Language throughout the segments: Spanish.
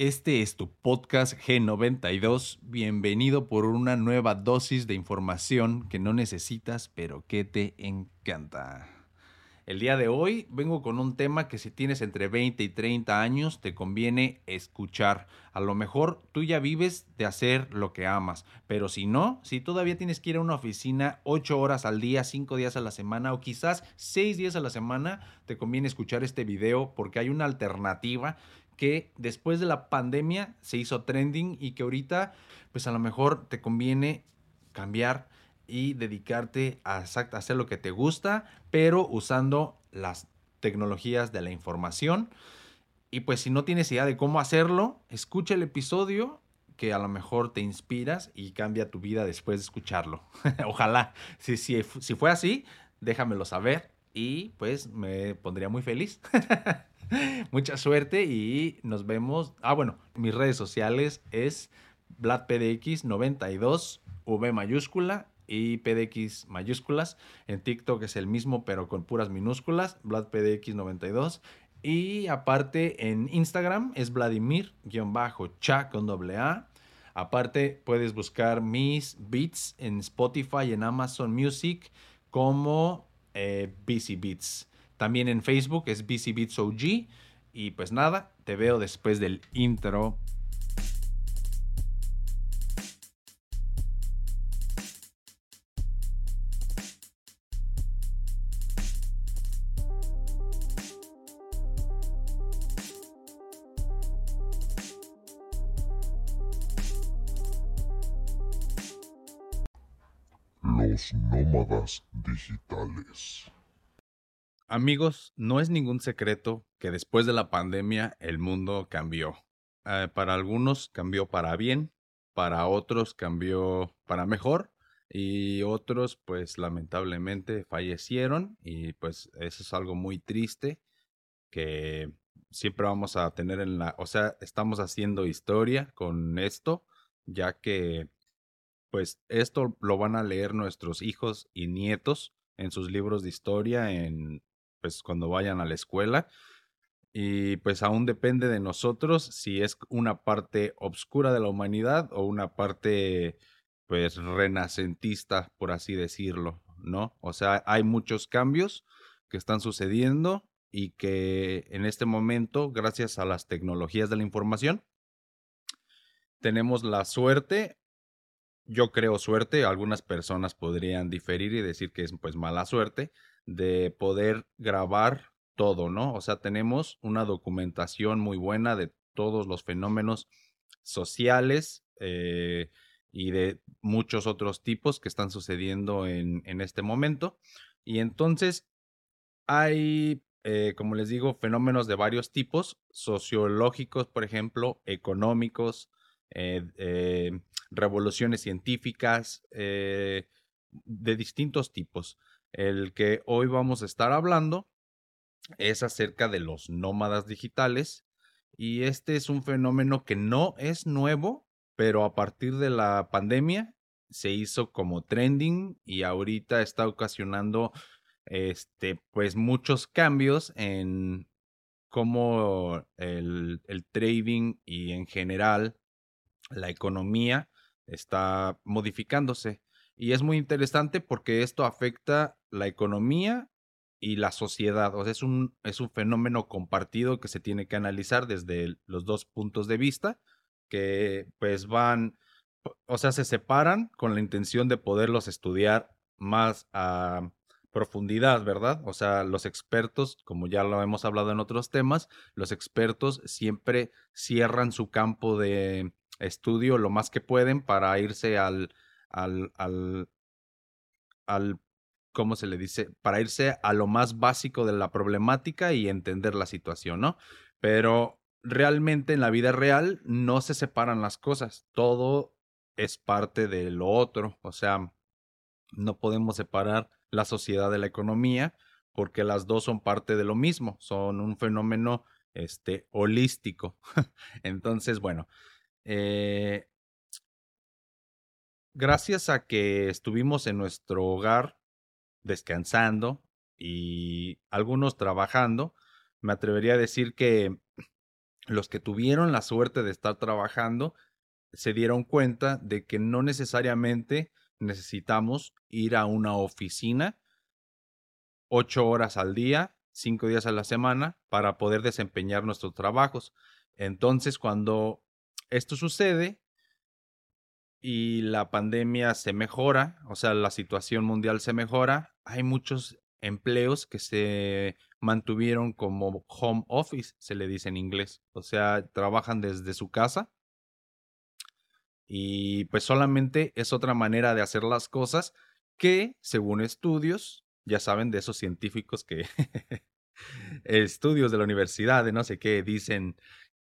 Este es tu podcast G92. Bienvenido por una nueva dosis de información que no necesitas, pero que te encanta. El día de hoy vengo con un tema que si tienes entre 20 y 30 años te conviene escuchar. A lo mejor tú ya vives de hacer lo que amas, pero si no, si todavía tienes que ir a una oficina 8 horas al día, 5 días a la semana o quizás 6 días a la semana, te conviene escuchar este video porque hay una alternativa que después de la pandemia se hizo trending y que ahorita pues a lo mejor te conviene cambiar y dedicarte a, hacer lo que te gusta, pero usando las tecnologías de la información. Y pues si no tienes idea de cómo hacerlo, escucha el episodio que a lo mejor te inspiras y cambia tu vida después de escucharlo. Ojalá, si, si, si fue así, déjamelo saber y pues me pondría muy feliz. Mucha suerte y nos vemos. Ah, bueno, mis redes sociales es VladPDX92, V mayúscula y PDX mayúsculas. En TikTok es el mismo, pero con puras minúsculas, VladPDX92. Y aparte en Instagram es Vladimir-cha con doble A. Aparte puedes buscar mis beats en Spotify en Amazon Music como eh, Busy Beats. También en Facebook es BC Beats. Y pues nada, te veo después del intro. Los nómadas digitales. Amigos, no es ningún secreto que después de la pandemia el mundo cambió. Eh, para algunos cambió para bien, para otros cambió para mejor y otros pues lamentablemente fallecieron y pues eso es algo muy triste que siempre vamos a tener en la, o sea, estamos haciendo historia con esto, ya que pues esto lo van a leer nuestros hijos y nietos en sus libros de historia en pues cuando vayan a la escuela. Y pues aún depende de nosotros si es una parte obscura de la humanidad o una parte pues renacentista, por así decirlo, ¿no? O sea, hay muchos cambios que están sucediendo y que en este momento, gracias a las tecnologías de la información, tenemos la suerte, yo creo suerte, algunas personas podrían diferir y decir que es pues mala suerte, de poder grabar todo, ¿no? O sea, tenemos una documentación muy buena de todos los fenómenos sociales eh, y de muchos otros tipos que están sucediendo en, en este momento. Y entonces hay, eh, como les digo, fenómenos de varios tipos, sociológicos, por ejemplo, económicos, eh, revoluciones científicas, de distintos tipos. El que hoy vamos a estar hablando es acerca de los nómadas digitales y este es un fenómeno que no es nuevo, pero a partir de la pandemia se hizo como trending y ahorita está ocasionando este pues muchos cambios en cómo el, el trading y en general la economía está modificándose. Y es muy interesante porque esto afecta la economía y la sociedad. O sea, es un, es un fenómeno compartido que se tiene que analizar desde los dos puntos de vista, que pues van, o sea, se separan con la intención de poderlos estudiar más a profundidad, ¿verdad? O sea, los expertos, como ya lo hemos hablado en otros temas, los expertos siempre cierran su campo de estudio lo más que pueden para irse al al, al, al, ¿cómo se le dice? Para irse a lo más básico de la problemática y entender la situación, ¿no? Pero realmente en la vida real no se separan las cosas, todo es parte de lo otro, o sea, no podemos separar la sociedad de la economía porque las dos son parte de lo mismo, son un fenómeno este holístico. Entonces, bueno, eh, gracias a que estuvimos en nuestro hogar descansando y algunos trabajando, me atrevería a decir que los que tuvieron la suerte de estar trabajando se dieron cuenta de que no necesariamente necesitamos ir a una oficina ocho horas al día, cinco días a la semana, para poder desempeñar nuestros trabajos. Entonces, cuando esto sucede y la pandemia se mejora, o sea, la situación mundial se mejora, hay muchos empleos que se mantuvieron como home office, se le dice en inglés. O sea, trabajan desde su casa. Y pues solamente es otra manera de hacer las cosas que, según estudios, ya saben de esos científicos que estudios de la universidad, de no sé qué, dicen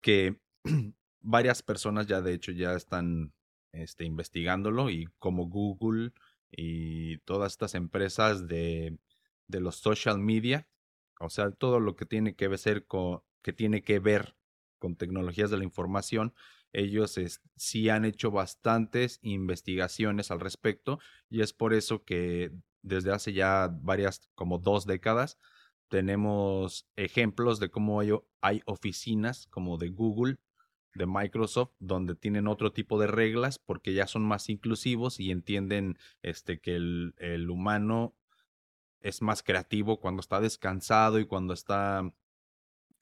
que varias personas ya de hecho ya están este, investigándolo y como Google y todas estas empresas de de los social media, o sea, todo lo que tiene que ver con, que tiene que ver con tecnologías de la información, ellos sí han hecho bastantes investigaciones al respecto y es por eso que desde hace ya varias, como dos décadas, tenemos ejemplos de cómo hay, hay oficinas como de Google, de Microsoft, donde tienen otro tipo de reglas porque ya son más inclusivos y entienden este, que el, el humano es más creativo cuando está descansado y cuando está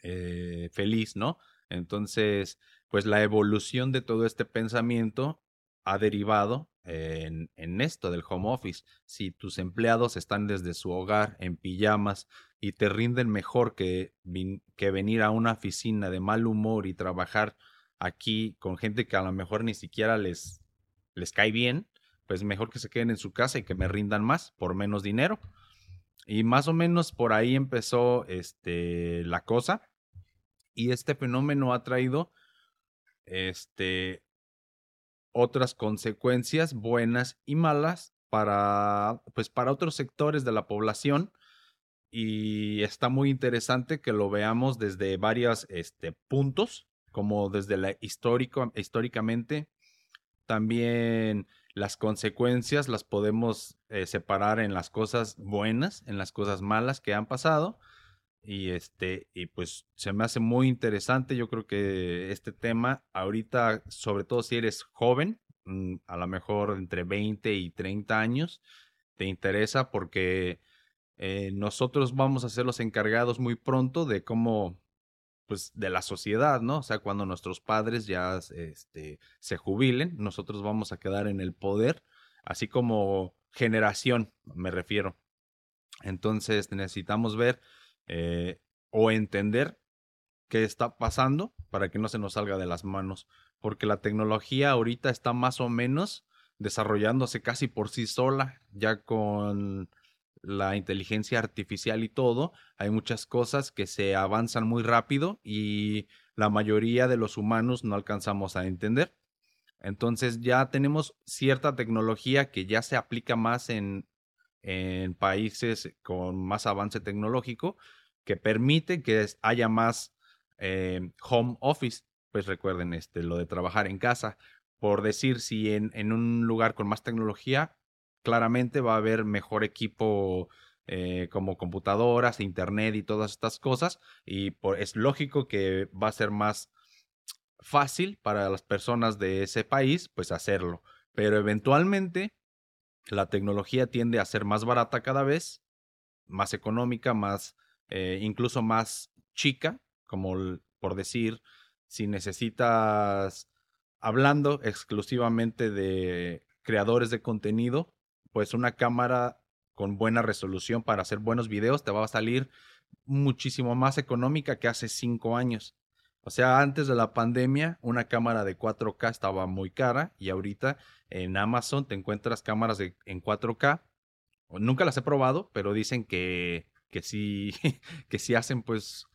eh, feliz, ¿no? Entonces, pues la evolución de todo este pensamiento ha derivado en, en, esto del home office. Si tus empleados están desde su hogar en pijamas y te rinden mejor que, que venir a una oficina de mal humor y trabajar aquí con gente que a lo mejor ni siquiera les, les cae bien, pues mejor que se queden en su casa y que me rindan más por menos dinero. Y más o menos por ahí empezó este, la cosa. Y este fenómeno ha traído este, otras consecuencias buenas y malas para, pues, para otros sectores de la población. Y está muy interesante que lo veamos desde varios este, puntos, como desde la histórico, históricamente, también las consecuencias las podemos eh, separar en las cosas buenas, en las cosas malas que han pasado. Y este, y pues se me hace muy interesante. Yo creo que este tema, ahorita, sobre todo si eres joven, mm, a lo mejor entre 20 y 30 años, te interesa porque eh, nosotros vamos a ser los encargados muy pronto de cómo pues de la sociedad, ¿no? O sea, cuando nuestros padres ya este, se jubilen, nosotros vamos a quedar en el poder, así como generación, me refiero. Entonces necesitamos ver eh, o entender qué está pasando para que no se nos salga de las manos, porque la tecnología ahorita está más o menos desarrollándose casi por sí sola, ya con la inteligencia artificial y todo, hay muchas cosas que se avanzan muy rápido y la mayoría de los humanos no alcanzamos a entender. Entonces ya tenemos cierta tecnología que ya se aplica más en, en países con más avance tecnológico, que permite que haya más eh, home office. Pues recuerden este, lo de trabajar en casa. Por decir, si en, en un lugar con más tecnología claramente va a haber mejor equipo eh, como computadoras, internet y todas estas cosas. Y es lógico que va a ser más fácil para las personas de ese país, pues hacerlo. Pero eventualmente la tecnología tiende a ser más barata cada vez, más económica, más, eh, incluso más chica, como por decir, si necesitas, hablando exclusivamente de creadores de contenido, pues una cámara con buena resolución para hacer buenos videos te va a salir muchísimo más económica que hace cinco años. O sea, antes de la pandemia, una cámara de 4K estaba muy cara y ahorita en Amazon te encuentras cámaras de, en 4K. Nunca las he probado, pero dicen que, que, sí, que sí hacen pues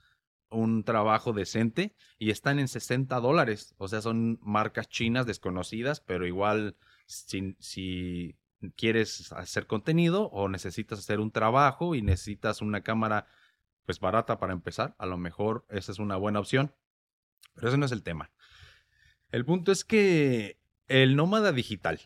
un trabajo decente y están en 60 dólares. O sea, son marcas chinas desconocidas, pero igual si, si quieres hacer contenido o necesitas hacer un trabajo y necesitas una cámara pues barata para empezar, a lo mejor esa es una buena opción. Pero ese no es el tema. El punto es que el nómada digital,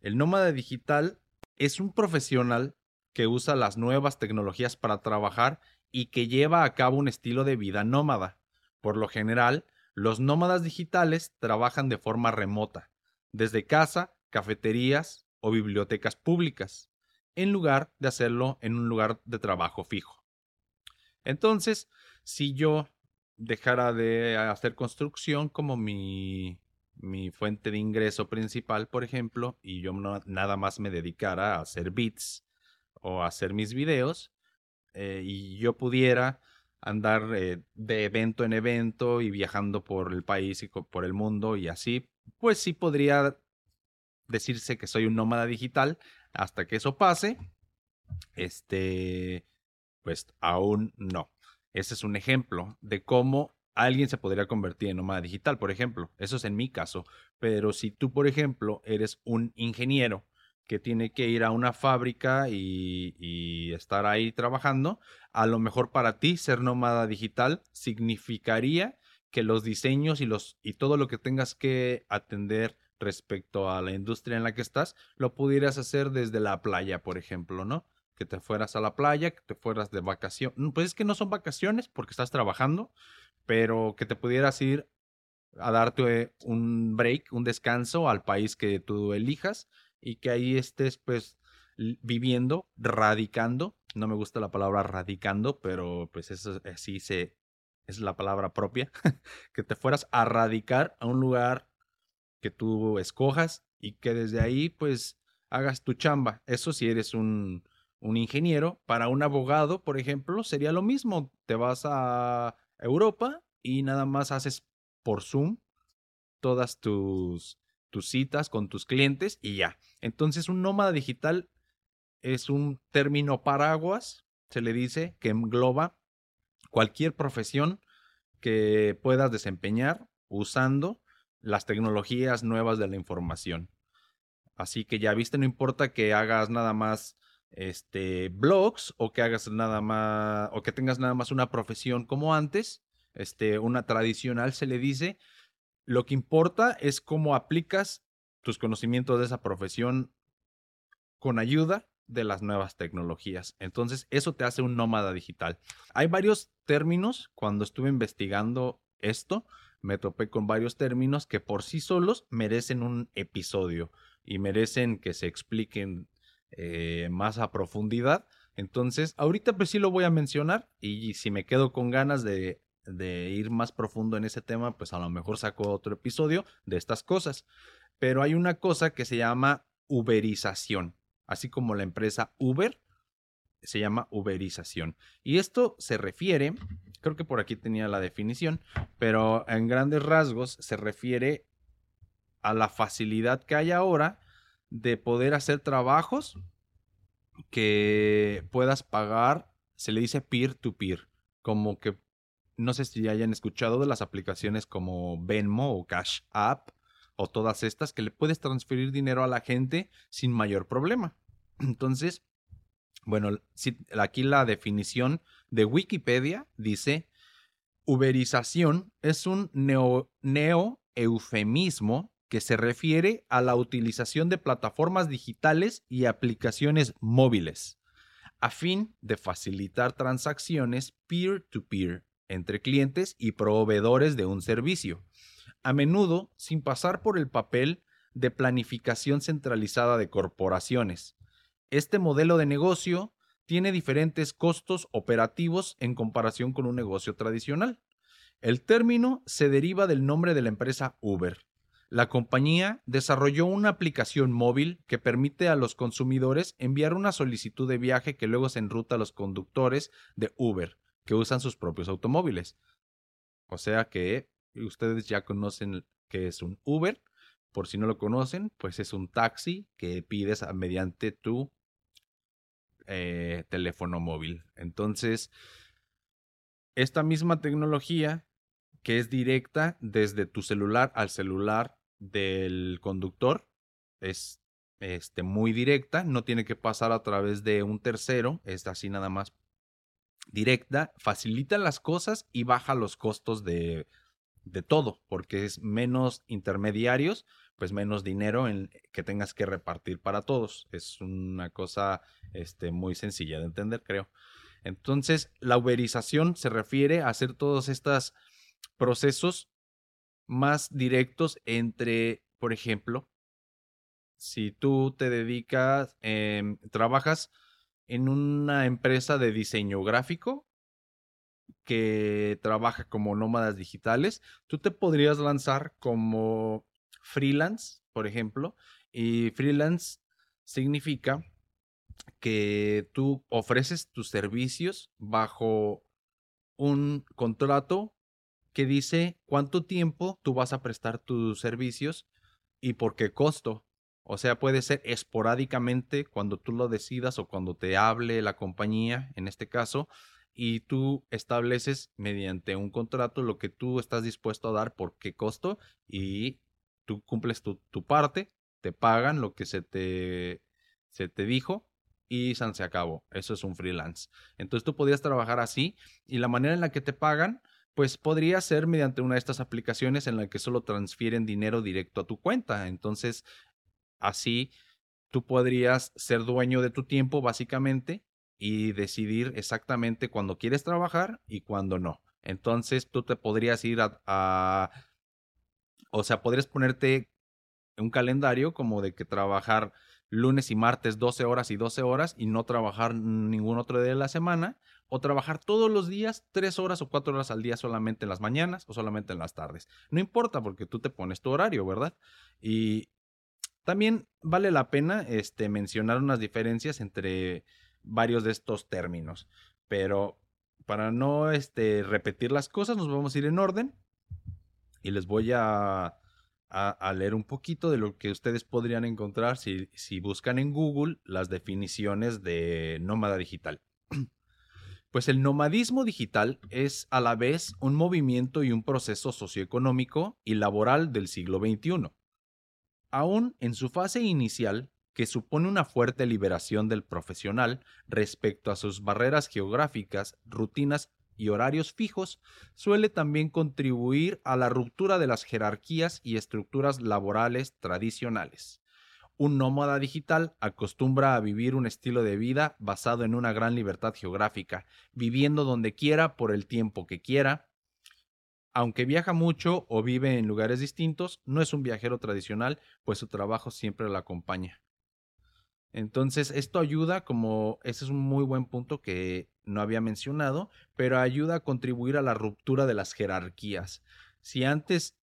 el nómada digital es un profesional que usa las nuevas tecnologías para trabajar y que lleva a cabo un estilo de vida nómada. Por lo general, Los nómadas digitales trabajan de forma remota, desde casa, cafeterías bibliotecas públicas, en lugar de hacerlo en un lugar de trabajo fijo. Entonces, si yo dejara de hacer construcción como mi, mi fuente de ingreso principal, por ejemplo, y yo nada más me dedicara a hacer beats o a hacer mis videos, eh, y yo pudiera andar eh, de evento en evento y viajando por el país y por el mundo y así, pues sí podría decirse que soy un nómada digital hasta que eso pase. Este, pues aún no. Ese es un ejemplo de cómo alguien se podría convertir en nómada digital, por ejemplo. Eso es en mi caso. Pero si tú, por ejemplo, eres un ingeniero que tiene que ir a una fábrica y, estar ahí trabajando, a lo mejor para ti ser nómada digital significaría que los diseños y, los, y todo lo que tengas que atender respecto a la industria en la que estás, lo pudieras hacer desde la playa, por ejemplo, ¿no? Que te fueras a la playa, que te fueras de vacación. Mm, pues es que no son vacaciones porque estás trabajando, pero que te pudieras ir a darte un break, un descanso al país que tú elijas y que ahí estés pues viviendo, radicando. No me gusta la palabra radicando, pero pues eso así se es la palabra propia, que te fueras a radicar a un lugar que tú escojas y que desde ahí pues hagas tu chamba. Eso si eres un, un ingeniero. Para un abogado, por ejemplo, sería lo mismo. Te vas a Europa y nada más haces por Zoom todas tus tus citas con tus clientes y ya. Entonces un nómada digital es un término paraguas, se le dice, que engloba cualquier profesión que puedas desempeñar usando las tecnologías nuevas de la información. Así que ya viste, no importa que hagas nada más este blogs o que hagas nada más o que tengas nada más una profesión como antes, este una tradicional se le dice, lo que importa es cómo aplicas tus conocimientos de esa profesión con ayuda de las nuevas tecnologías. Entonces, eso te hace un nómada digital. Hay varios términos. Cuando estuve investigando esto, me topé con varios términos que por sí solos merecen un episodio y merecen que se expliquen eh, más a profundidad. Entonces, ahorita pues sí lo voy a mencionar y si me quedo con ganas de de ir más profundo en ese tema, pues a lo mejor saco otro episodio de estas cosas. Pero hay una cosa que se llama uberización, así como la empresa Uber se llama uberización. Y esto se refiere, creo que por aquí tenía la definición, pero en grandes rasgos se refiere a la facilidad que hay ahora de poder hacer trabajos que puedas pagar, se le dice peer-to-peer, como que no sé si hayan escuchado de las aplicaciones como Venmo o Cash App o todas estas que le puedes transferir dinero a la gente sin mayor problema. Entonces, bueno, aquí la definición de Wikipedia dice, uberización es un neo-eufemismo que se refiere a la utilización de plataformas digitales y aplicaciones móviles a fin de facilitar transacciones peer-to-peer entre clientes y proveedores de un servicio, a menudo sin pasar por el papel de planificación centralizada de corporaciones. Este modelo de negocio tiene diferentes costos operativos en comparación con un negocio tradicional. El término se deriva del nombre de la empresa Uber. La compañía desarrolló una aplicación móvil que permite a los consumidores enviar una solicitud de viaje que luego se enruta a los conductores de Uber, que usan sus propios automóviles. O sea que ustedes ya conocen que es un Uber. Por si no lo conocen, pues es un taxi que pides mediante tu eh, teléfono móvil. Entonces, esta misma tecnología que es directa desde tu celular al celular del conductor es este, muy directa, no tiene que pasar a través de un tercero, es así nada más directa, facilita las cosas y baja los costos de, de todo, porque es menos intermediarios, pues menos dinero en, que tengas que repartir para todos. Es una cosa este, muy sencilla de entender, creo. Entonces, la uberización se refiere a hacer todos estos procesos más directos entre, por ejemplo, si tú te dedicas, em, trabajas en una empresa de diseño gráfico que trabaja como nómadas digitales, tú te podrías lanzar como freelance, por ejemplo, y freelance significa que tú ofreces tus servicios bajo un contrato que dice cuánto tiempo tú vas a prestar tus servicios y por qué costo. O sea, puede ser esporádicamente cuando tú lo decidas o cuando te hable la compañía, en este caso, y tú estableces mediante un contrato lo que tú estás dispuesto a dar por qué costo y tú cumples tu, parte, te pagan lo que se te, se te dijo y se acabó. Eso es un freelance. Entonces tú podrías trabajar así y la manera en la que te pagan pues podría ser mediante una de estas aplicaciones en la que solo transfieren dinero directo a tu cuenta. Entonces, Así, tú podrías ser dueño de tu tiempo básicamente y decidir exactamente cuándo quieres trabajar y cuándo no. Entonces, tú te podrías ir a, o sea, podrías ponerte un calendario como de que trabajar lunes y martes 12 horas y 12 horas y no trabajar ningún otro día de la semana, o trabajar todos los días 3 horas o 4 horas al día solamente en las mañanas o solamente en las tardes. No importa porque tú te pones tu horario, ¿verdad? Y también vale la pena este, mencionar unas diferencias entre varios de estos términos, pero para no este, repetir las cosas, nos vamos a ir en orden y les voy a, a, leer un poquito de lo que ustedes podrían encontrar si, si buscan en Google las definiciones de nómada digital. Pues el nomadismo digital es a la vez un movimiento y un proceso socioeconómico y laboral del siglo XXI aún en su fase inicial, que supone una fuerte liberación del profesional respecto a sus barreras geográficas, rutinas y horarios fijos, suele también contribuir a la ruptura de las jerarquías y estructuras laborales tradicionales. Un nómada digital acostumbra a vivir un estilo de vida basado en una gran libertad geográfica, viviendo donde quiera por el tiempo que quiera, aunque viaja mucho o vive en lugares distintos, no es un viajero tradicional, pues su trabajo siempre lo acompaña. Entonces, esto ayuda, como ese es un muy buen punto que no había mencionado, pero ayuda a contribuir a la ruptura de las jerarquías. Si antes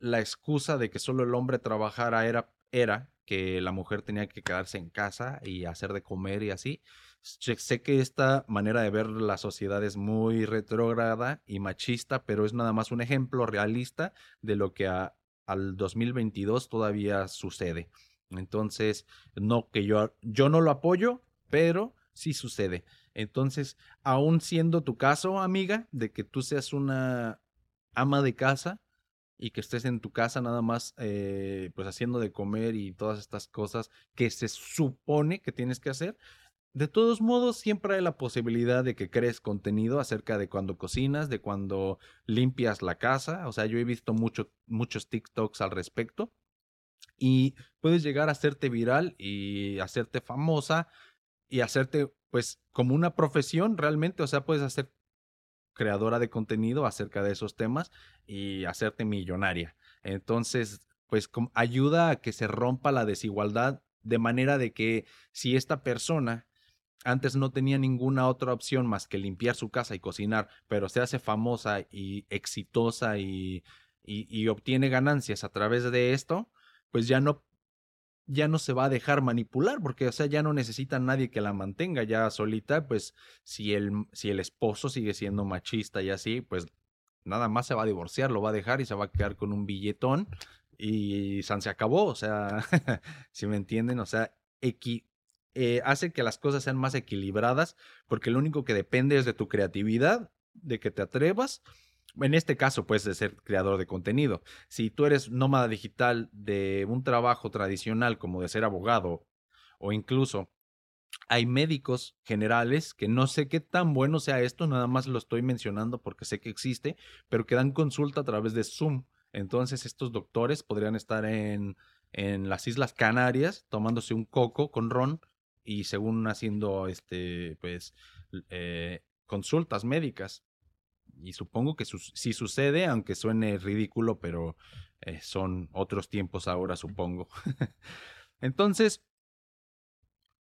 la excusa de que solo el hombre trabajara era, era que la mujer tenía que quedarse en casa y hacer de comer y así, Sé que esta manera de ver la sociedad es muy retrógrada y machista, pero es nada más un ejemplo realista de lo que al 2022 todavía sucede. Entonces, no que yo, yo no lo apoyo, pero sí sucede. Entonces, aún siendo tu caso, amiga, de que tú seas una ama de casa y que estés en tu casa nada más eh, pues haciendo de comer y todas estas cosas que se supone que tienes que hacer, de todos modos, siempre hay la posibilidad de que crees contenido acerca de cuando cocinas, de cuando limpias la casa. O sea, yo he visto mucho, muchos TikToks al respecto. Y puedes llegar a hacerte viral y hacerte famosa y hacerte, pues, como una profesión realmente. O sea, puedes hacer creadora de contenido acerca de esos temas y hacerte millonaria. Entonces, pues, ayuda a que se rompa la desigualdad de manera de que si esta persona antes no tenía ninguna otra opción más que limpiar su casa y cocinar, pero se hace famosa y exitosa y, y, obtiene ganancias a través de esto, pues ya no ya no se va a dejar manipular, porque o sea, ya no necesita nadie que la mantenga ya solita, pues si el, si el esposo sigue siendo machista y así, pues nada más se va a divorciar, lo va a dejar y se va a quedar con un billetón y San se acabó, o sea, si me entienden, o sea, equi eh, hace que las cosas sean más equilibradas, porque lo único que depende es de tu creatividad, de que te atrevas. En este caso, puedes de ser creador de contenido. Si tú eres nómada digital de un trabajo tradicional como de ser abogado o incluso hay médicos generales que no sé qué tan bueno sea esto, nada más lo estoy mencionando porque sé que existe, pero que dan consulta a través de Zoom. Entonces estos doctores podrían estar en, en las Islas Canarias tomándose un coco con ron y según haciendo este pues eh, consultas médicas Y supongo que sí sucede, aunque suene ridículo, pero eh, son otros tiempos ahora, supongo. Entonces,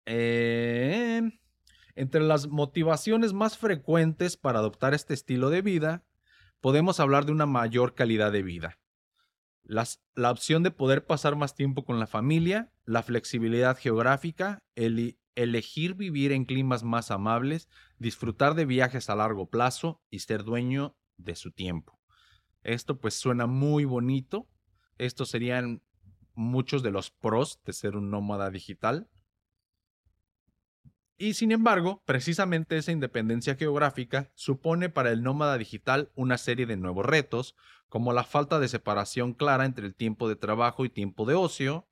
eh, entre las motivaciones más frecuentes para adoptar este estilo de vida, podemos hablar de una mayor calidad de vida. la opción de poder pasar más tiempo con la familia, la flexibilidad geográfica, el elegir vivir en climas más amables, disfrutar de viajes a largo plazo y ser dueño de su tiempo. Esto pues suena muy bonito. Estos serían muchos de los pros de ser un nómada digital. Y sin embargo, precisamente esa independencia geográfica supone para el nómada digital una serie de nuevos retos, como la falta de separación clara entre el tiempo de trabajo y tiempo de ocio,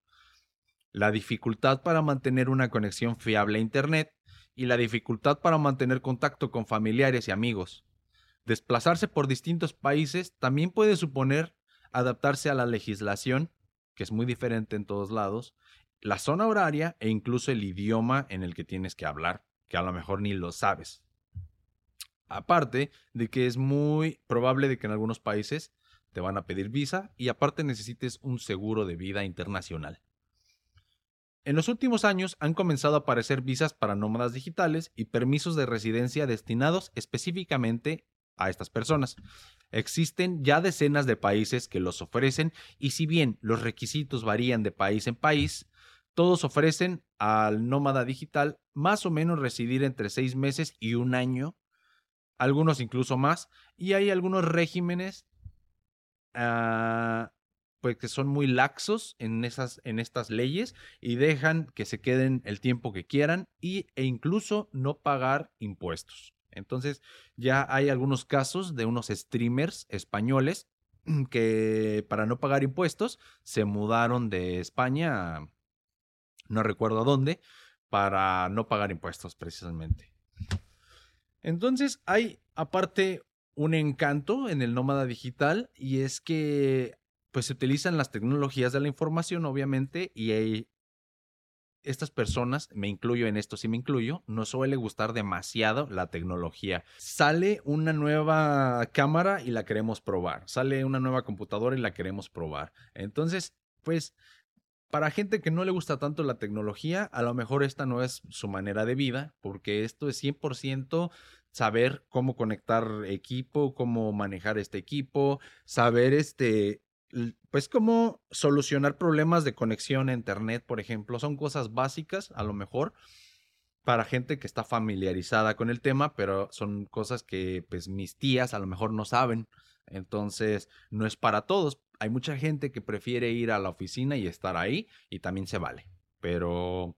la dificultad para mantener una conexión fiable a Internet y la dificultad para mantener contacto con familiares y amigos. Desplazarse por distintos países también puede suponer adaptarse a la legislación, que es muy diferente en todos lados, la zona horaria e incluso el idioma en el que tienes que hablar, que a lo mejor ni lo sabes. Aparte de que es muy probable de que en algunos países te van a pedir visa y aparte necesites un seguro de vida internacional. En los últimos años han comenzado a aparecer visas para nómadas digitales y permisos de residencia destinados específicamente a estas personas. Existen ya decenas de países que los ofrecen y si bien los requisitos varían de país en país, todos ofrecen al nómada digital más o menos residir entre seis meses y un año, algunos incluso más, y hay algunos regímenes ah, pues que son muy laxos en, esas, en estas leyes y dejan que se queden el tiempo que quieran y, e incluso no pagar impuestos. Entonces ya hay algunos casos de unos streamers españoles que para no pagar impuestos se mudaron de España a no recuerdo a dónde, para no pagar impuestos precisamente. Entonces hay aparte un encanto en el nómada digital y es que pues se utilizan las tecnologías de la información obviamente y estas personas, me incluyo en esto, sí me incluyo, no suele gustar demasiado la tecnología. Sale una nueva cámara y la queremos probar. Sale una nueva computadora y la queremos probar. Entonces, pues para gente que no le gusta tanto la tecnología, a lo mejor esta no es su manera de vida, porque esto es 100% saber cómo conectar equipo, cómo manejar este equipo, saber este, pues cómo solucionar problemas de conexión a internet, por ejemplo, son cosas básicas, a lo mejor para gente que está familiarizada con el tema, pero son cosas que pues mis tías a lo mejor no saben. Entonces, no es para todos. Hay mucha gente que prefiere ir a la oficina y estar ahí y también se vale. Pero,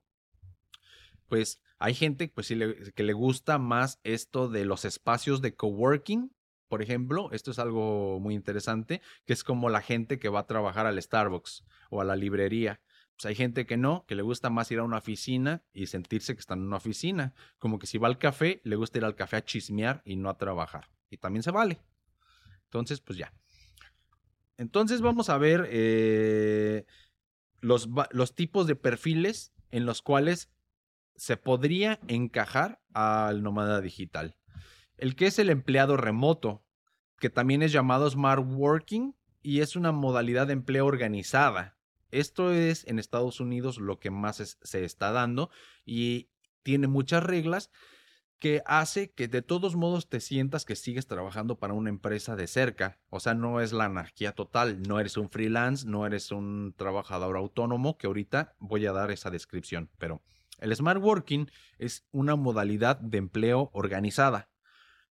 pues, hay gente pues, que le gusta más esto de los espacios de coworking. Por ejemplo, esto es algo muy interesante, que es como la gente que va a trabajar al Starbucks o a la librería. Pues hay gente que no, que le gusta más ir a una oficina y sentirse que está en una oficina. Como que si va al café, le gusta ir al café a chismear y no a trabajar. Y también se vale. Entonces, pues ya. Entonces vamos a ver eh, los, los tipos de perfiles en los cuales se podría encajar al nómada digital. El que es el empleado remoto, que también es llamado smart working y es una modalidad de empleo organizada. Esto es en Estados Unidos lo que más se está dando y tiene muchas reglas que hace que de todos modos te sientas que sigues trabajando para una empresa de cerca. O sea, no es la anarquía total, no eres un freelance, no eres un trabajador autónomo, que ahorita voy a dar esa descripción. Pero el smart working es una modalidad de empleo organizada,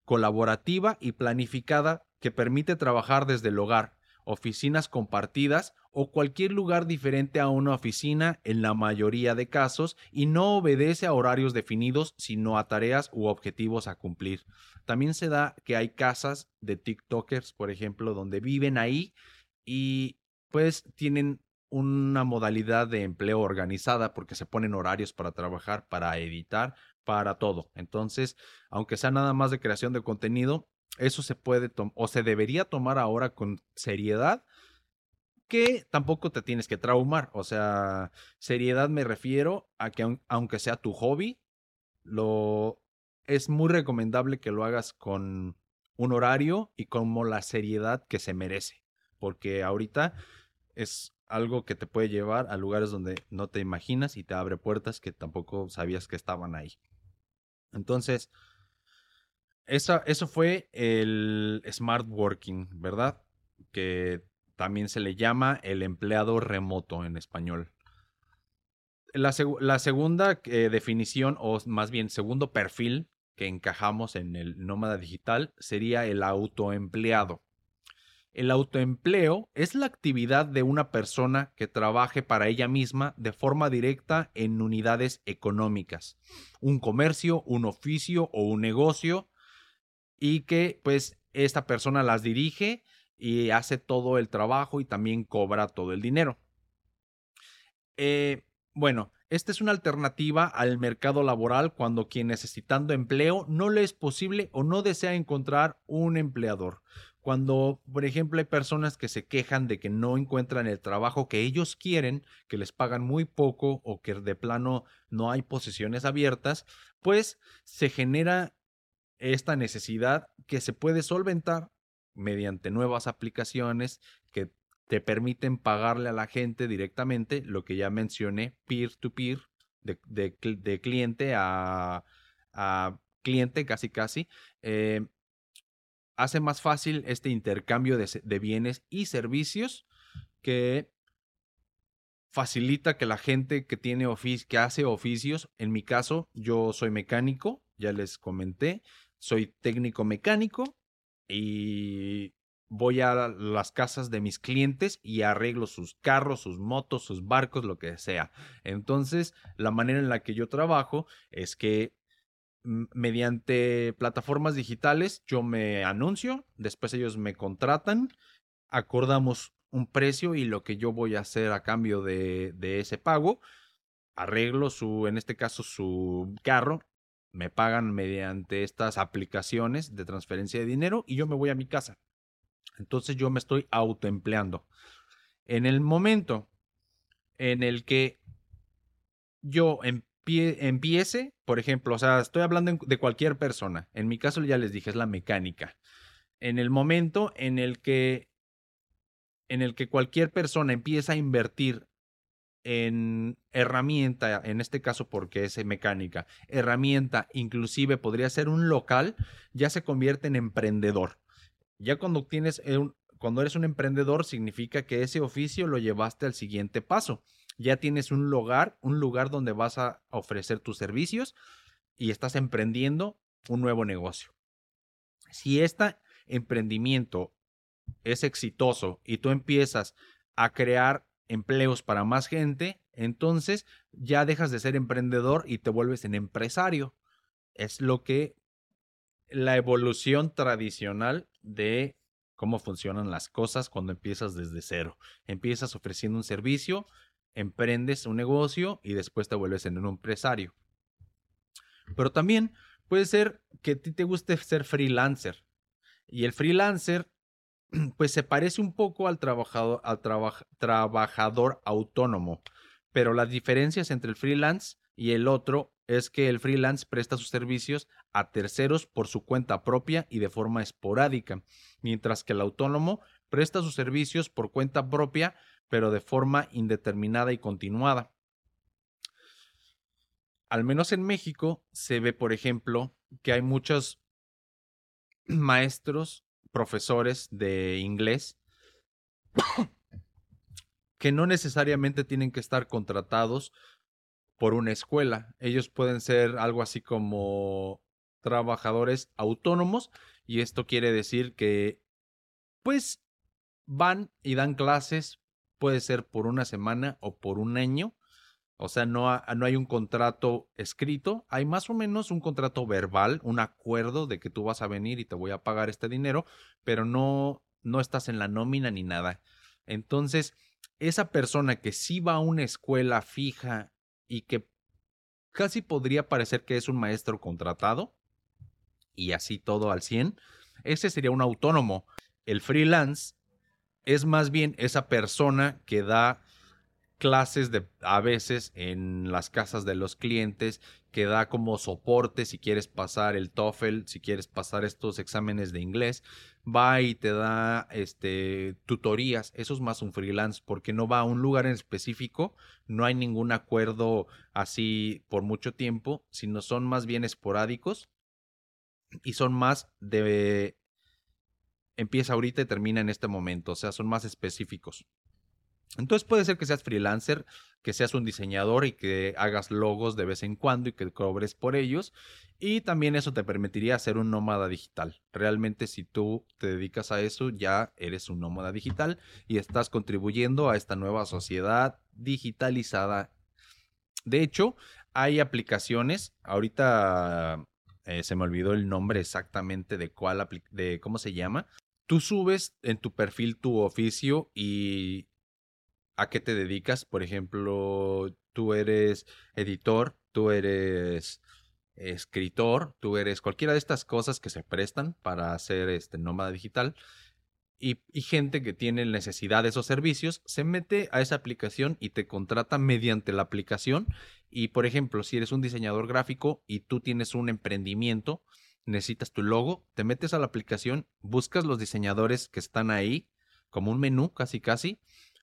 colaborativa y planificada que permite trabajar desde el hogar, oficinas compartidas o cualquier lugar diferente a una oficina en la mayoría de casos y no obedece a horarios definidos, sino a tareas u objetivos a cumplir. También se da que hay casas de TikTokers, por ejemplo, donde viven ahí y pues tienen una modalidad de empleo organizada porque se ponen horarios para trabajar, para editar, para todo. Entonces, aunque sea nada más de creación de contenido, eso se puede o se debería tomar ahora con seriedad que tampoco te tienes que traumar. O sea, seriedad me refiero a que aunque sea tu hobby, lo es muy recomendable que lo hagas con un horario y como la seriedad que se merece. Porque ahorita es algo que te puede llevar a lugares donde no te imaginas y te abre puertas que tampoco sabías que estaban ahí. Entonces, eso, eso fue el smart working, ¿verdad? Que también se le llama el empleado remoto en español. La, segunda eh, definición, o más bien segundo perfil que encajamos en el nómada digital, sería el autoempleado. El autoempleo es la actividad de una persona que trabaje para ella misma de forma directa en unidades económicas, un comercio, un oficio o un negocio, y que pues esta persona las dirige y hace todo el trabajo y también cobra todo el dinero. Eh, bueno, esta es una alternativa al mercado laboral cuando quien necesitando empleo no le es posible o no desea encontrar un empleador. Cuando, por ejemplo, hay personas que se quejan de que no encuentran el trabajo que ellos quieren, que les pagan muy poco o que de plano no hay posiciones abiertas, pues se genera esta necesidad que se puede solventar mediante nuevas aplicaciones que te permiten pagarle a la gente directamente lo que ya mencioné, peer-to-peer, de, cliente a, cliente, casi casi. Eh, hace más fácil este intercambio de, bienes y servicios que facilita que la gente que tiene que hace oficios, en mi caso, yo soy mecánico, ya les comenté, soy técnico mecánico y voy a las casas de mis clientes y arreglo sus carros, sus motos, sus barcos, lo que sea. Entonces, la manera en la que yo trabajo es que mediante plataformas digitales yo me anuncio, después ellos me contratan, acordamos un precio y lo que yo voy a hacer a cambio de, de ese pago, arreglo su, en este caso, su carro, me pagan mediante estas aplicaciones de transferencia de dinero y yo me voy a mi casa. Entonces yo me estoy autoempleando. En el momento en el que yo empiece, por ejemplo, o sea, estoy hablando de cualquier persona. En mi caso ya les dije, es la mecánica. En el momento en el que en el que cualquier persona empieza a invertir en herramienta, en este caso porque es mecánica, herramienta, inclusive podría ser un local, ya se convierte en emprendedor. Ya cuando tienes cuando eres un emprendedor significa que ese oficio lo llevaste al siguiente paso. Ya tienes un lugar, un lugar donde vas a ofrecer tus servicios y estás emprendiendo un nuevo negocio. Si este emprendimiento es exitoso y tú empiezas a crear empleos para más gente, entonces ya dejas de ser emprendedor y te vuelves en empresario. Es lo que la evolución tradicional de cómo funcionan las cosas cuando empiezas desde cero. Empiezas ofreciendo un servicio, emprendes un negocio y después te vuelves en un empresario. Pero también puede ser que a ti te guste ser freelancer. Y el freelancer pues se parece un poco al trabajador, al trabajador autónomo, pero las diferencias entre el freelance y el otro es que el freelance presta sus servicios a terceros por su cuenta propia y de forma esporádica, mientras que el autónomo presta sus servicios por cuenta propia, pero de forma indeterminada y continuada. Al menos en México se ve, por ejemplo, que hay muchos maestros profesores de inglés que no necesariamente tienen que estar contratados por una escuela. Ellos pueden ser algo así como trabajadores autónomos y esto quiere decir que pues van y dan clases, puede ser por una semana o por un año o sea, no, no hay un contrato escrito, hay más o menos un contrato verbal, un acuerdo de que tú vas a venir y te voy a pagar este dinero, pero no, no estás en la nómina ni nada. Entonces, esa persona que sí va a una escuela fija y que casi podría parecer que es un maestro contratado, y así todo al 100, ese sería un autónomo. El freelance es más bien esa persona que da clases de a veces en las casas de los clientes que da como soporte si quieres pasar el TOEFL, si quieres pasar estos exámenes de inglés, va y te da este tutorías, eso es más un freelance porque no va a un lugar en específico, no hay ningún acuerdo así por mucho tiempo, sino son más bien esporádicos y son más de empieza ahorita y termina en este momento, o sea, son más específicos. Entonces puede ser que seas freelancer, que seas un diseñador y que hagas logos de vez en cuando y que cobres por ellos. Y también eso te permitiría ser un nómada digital. Realmente si tú te dedicas a eso, ya eres un nómada digital y estás contribuyendo a esta nueva sociedad digitalizada. De hecho, hay aplicaciones, ahorita eh, se me olvidó el nombre exactamente de cuál, de cómo se llama. Tú subes en tu perfil tu oficio y a qué te dedicas. Por ejemplo, tú eres editor, tú eres escritor, tú eres cualquiera de estas cosas que se prestan para hacer este nómada digital. Y, y, gente que tiene necesidad de esos servicios se mete a esa aplicación y te contrata mediante la aplicación. Y por ejemplo, si eres un diseñador gráfico y tú tienes un emprendimiento, necesitas tu logo, te metes a la aplicación, buscas los diseñadores que están ahí, como un menú casi casi,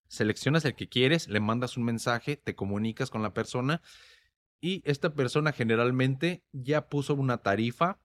seleccionas el que quieres, le mandas un mensaje, te comunicas con la persona y esta persona generalmente ya puso una tarifa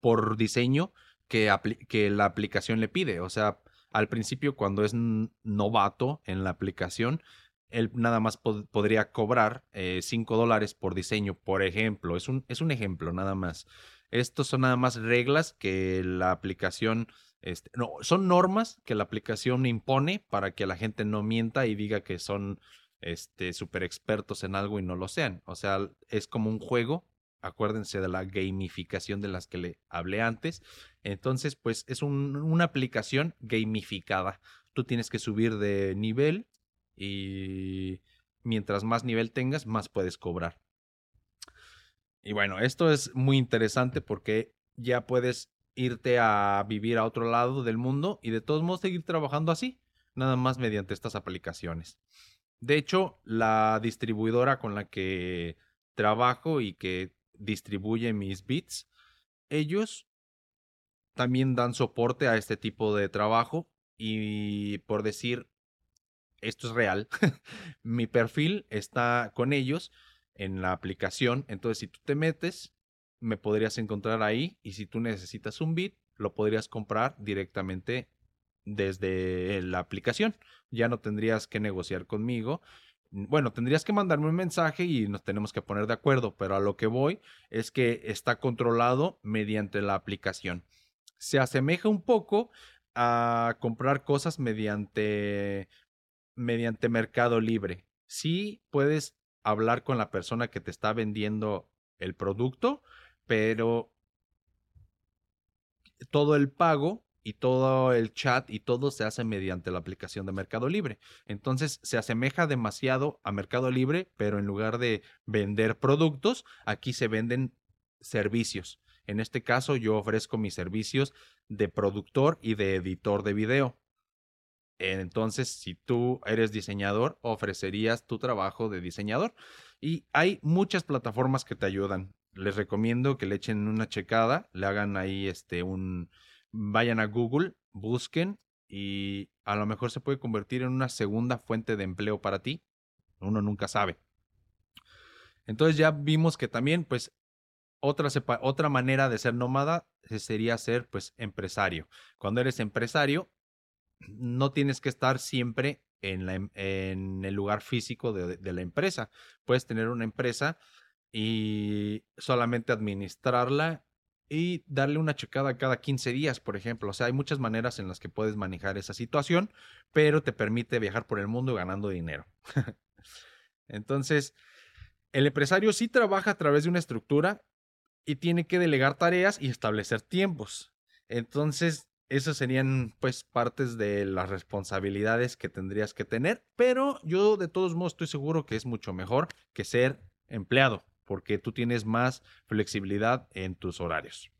por diseño que, que la aplicación le pide. O sea, al principio cuando es novato en la aplicación, él nada más podría cobrar 5 eh, dólares por diseño, por ejemplo. Es un, es un ejemplo nada más. Estos son nada más reglas que la aplicación este, no, son normas que la aplicación impone para que la gente no mienta y diga que son este, super expertos en algo y no lo sean. O sea, es como un juego. Acuérdense de la gamificación de las que le hablé antes. Entonces, pues es una aplicación gamificada. Tú tienes que subir de nivel y mientras más nivel tengas, más puedes cobrar. Y bueno, esto es muy interesante porque ya puedes irte a vivir a otro lado del mundo y de todos modos seguir trabajando así, nada más mediante estas aplicaciones. De hecho, la distribuidora con la que trabajo y que distribuye mis bits, ellos también dan soporte a este tipo de trabajo y por decir, esto es real, mi perfil está con ellos en la aplicación, entonces si tú te metes, me podrías encontrar ahí y si tú necesitas un bit, lo podrías comprar directamente desde la aplicación. Ya no tendrías que negociar conmigo. Bueno, tendrías que mandarme un mensaje y nos tenemos que poner de acuerdo, pero a lo que voy es que está controlado mediante la aplicación. Se asemeja un poco a comprar cosas mediante mediante Mercado Libre. Sí puedes hablar con la persona que te está vendiendo el producto, pero todo el pago y todo el chat y todo se hace mediante la aplicación de Mercado Libre. Entonces se asemeja demasiado a Mercado Libre, pero en lugar de vender productos, aquí se venden servicios. En este caso yo ofrezco mis servicios de productor y de editor de video. Entonces, si tú eres diseñador, ofrecerías tu trabajo de diseñador. Y hay muchas plataformas que te ayudan les recomiendo que le echen una checada, le hagan ahí este un vayan a Google, busquen y a lo mejor se puede convertir en una segunda fuente de empleo para ti. Uno nunca sabe. Entonces ya vimos que también pues otra, otra manera de ser nómada sería ser pues empresario. Cuando eres empresario no tienes que estar siempre em, en el lugar físico de, de la empresa. Puedes tener una empresa y solamente administrarla y darle una checada cada 15 días, por ejemplo. O sea, hay muchas maneras en las que puedes manejar esa situación, pero te permite viajar por el mundo ganando dinero. Entonces, el empresario sí trabaja a través de una estructura y tiene que delegar tareas y establecer tiempos. Entonces, esas serían pues partes de las responsabilidades que tendrías que tener, pero yo de todos modos estoy seguro que es mucho mejor que ser empleado porque tú tienes más flexibilidad en tus horarios.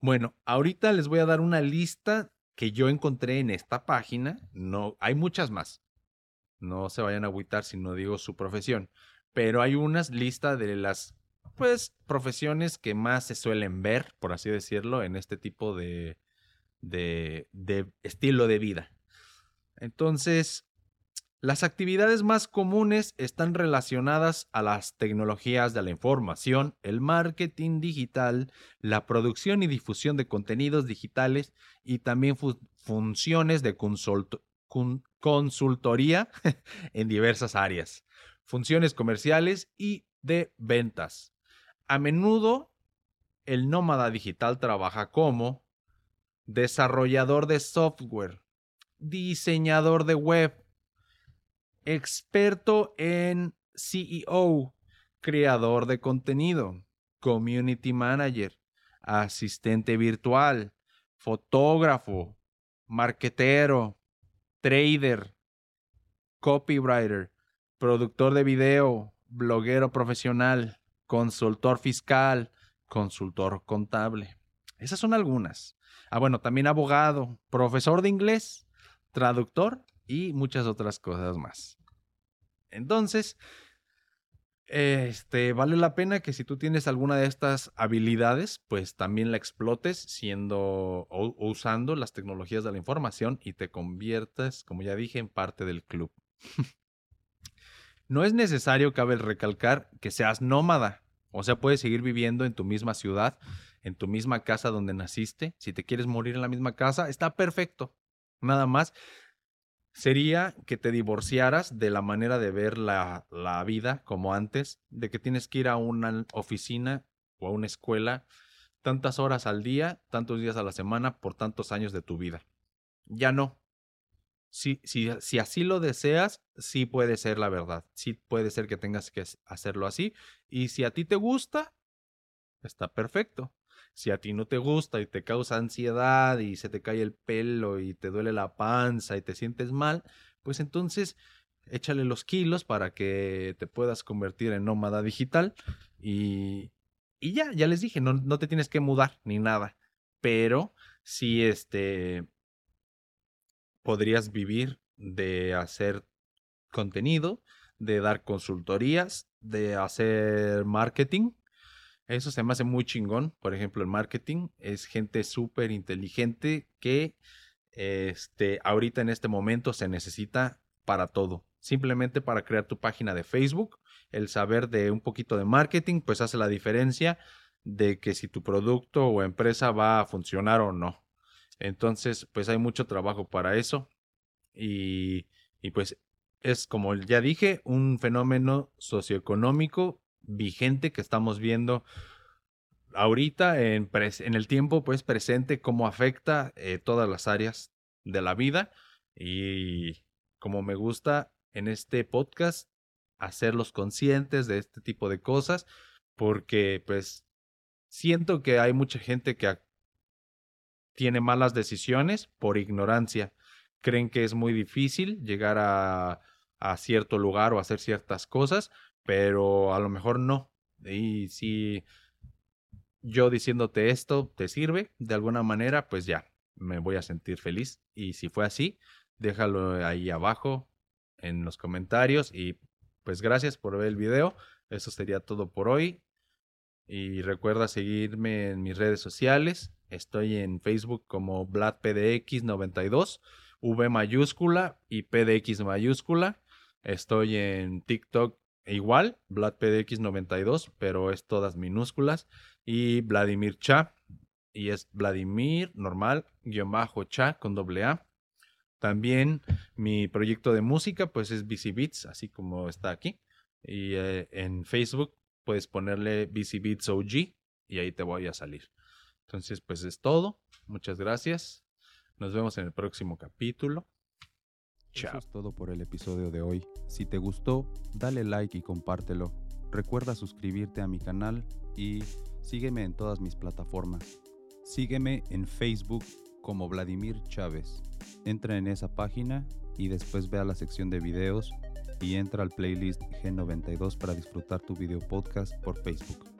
Bueno, ahorita les voy a dar una lista que yo encontré en esta página. No, hay muchas más, No se vayan a agüitar si no digo su profesión. Pero hay unas listas de las pues profesiones que más se suelen ver, por así decirlo, en este tipo de, de, estilo de vida. Entonces, las actividades más comunes están relacionadas a las tecnologías de la información, el marketing digital, la producción y difusión de contenidos digitales y también funciones de consultoría en diversas áreas, funciones comerciales y de ventas. A menudo, el nómada digital trabaja como desarrollador de software, diseñador de web, experto en CEO, creador de contenido, community manager, asistente virtual, fotógrafo, marketero, trader, copywriter, productor de video, bloguero profesional, consultor fiscal, consultor contable. Esas son algunas. Ah, bueno, también abogado, profesor de inglés, traductor y muchas otras cosas más. Entonces, este, vale la pena que si tú tienes alguna de estas habilidades, pues también la explotes siendo o usando las tecnologías de la información y te conviertas, como ya dije, en parte del club. no es necesario, cabe recalcar, que seas nómada. O sea, puedes seguir viviendo en tu misma ciudad, en tu misma casa donde naciste. Si te quieres morir en la misma casa, está perfecto. Nada más sería que te divorciaras de la manera de ver la, la, vida como antes, de que tienes que ir a una oficina o a una escuela tantas horas al día, tantos días a la semana, por tantos años de tu vida. Ya no. Si, si, si así lo deseas, sí puede ser la verdad. Sí puede ser que tengas que hacerlo así. Y si a ti te gusta, está perfecto. Si a ti no te gusta y te causa ansiedad y se te cae el pelo y te duele la panza y te sientes mal, pues entonces échale los kilos para que te puedas convertir en nómada digital y, y ya, ya les dije, no, no te tienes que mudar ni nada, pero si este podrías vivir de hacer contenido, de dar consultorías, de hacer marketing eso se me hace muy chingón. Por ejemplo, el marketing es gente súper inteligente que este, ahorita en este momento se necesita para todo. Simplemente para crear tu página de Facebook, el saber de un poquito de marketing, pues hace la diferencia de que si tu producto o empresa va a funcionar o no. Entonces, pues hay mucho trabajo para eso. Y, y pues es, como ya dije, un fenómeno socioeconómico vigente que estamos viendo ahorita en, en el tiempo pues presente, cómo afecta eh, todas las áreas de la vida y como me gusta en este podcast hacerlos conscientes de este tipo de cosas porque pues siento que hay mucha gente que tiene malas decisiones por ignorancia. Creen que es muy difícil llegar a, cierto lugar o hacer ciertas cosas pero a lo mejor no. Y si yo diciéndote esto te sirve de alguna manera, pues ya, me voy a sentir feliz. Y si fue así, déjalo ahí abajo en los comentarios y pues gracias por ver el video. Eso sería todo por hoy. Y recuerda seguirme en mis redes sociales. Estoy en Facebook como VladPDX92, V mayúscula y PDX mayúscula. Estoy en TikTok igual, VladPDX92, pero es todas minúsculas. Y Vladimir Cha, y es Vladimir normal, guion bajo Cha con doble A. También mi proyecto de música, pues es BC así como está aquí. Y eh, en Facebook puedes ponerle BC OG y ahí te voy a salir. Entonces, pues es todo. Muchas gracias. Nos vemos en el próximo capítulo. Eso es todo por el episodio de hoy. Si te gustó, dale like y compártelo. Recuerda suscribirte a mi canal y sígueme en todas mis plataformas. Sígueme en Facebook como Vladimir Chávez. Entra en esa página y después ve a la sección de videos y entra al playlist G92 para disfrutar tu video podcast por Facebook.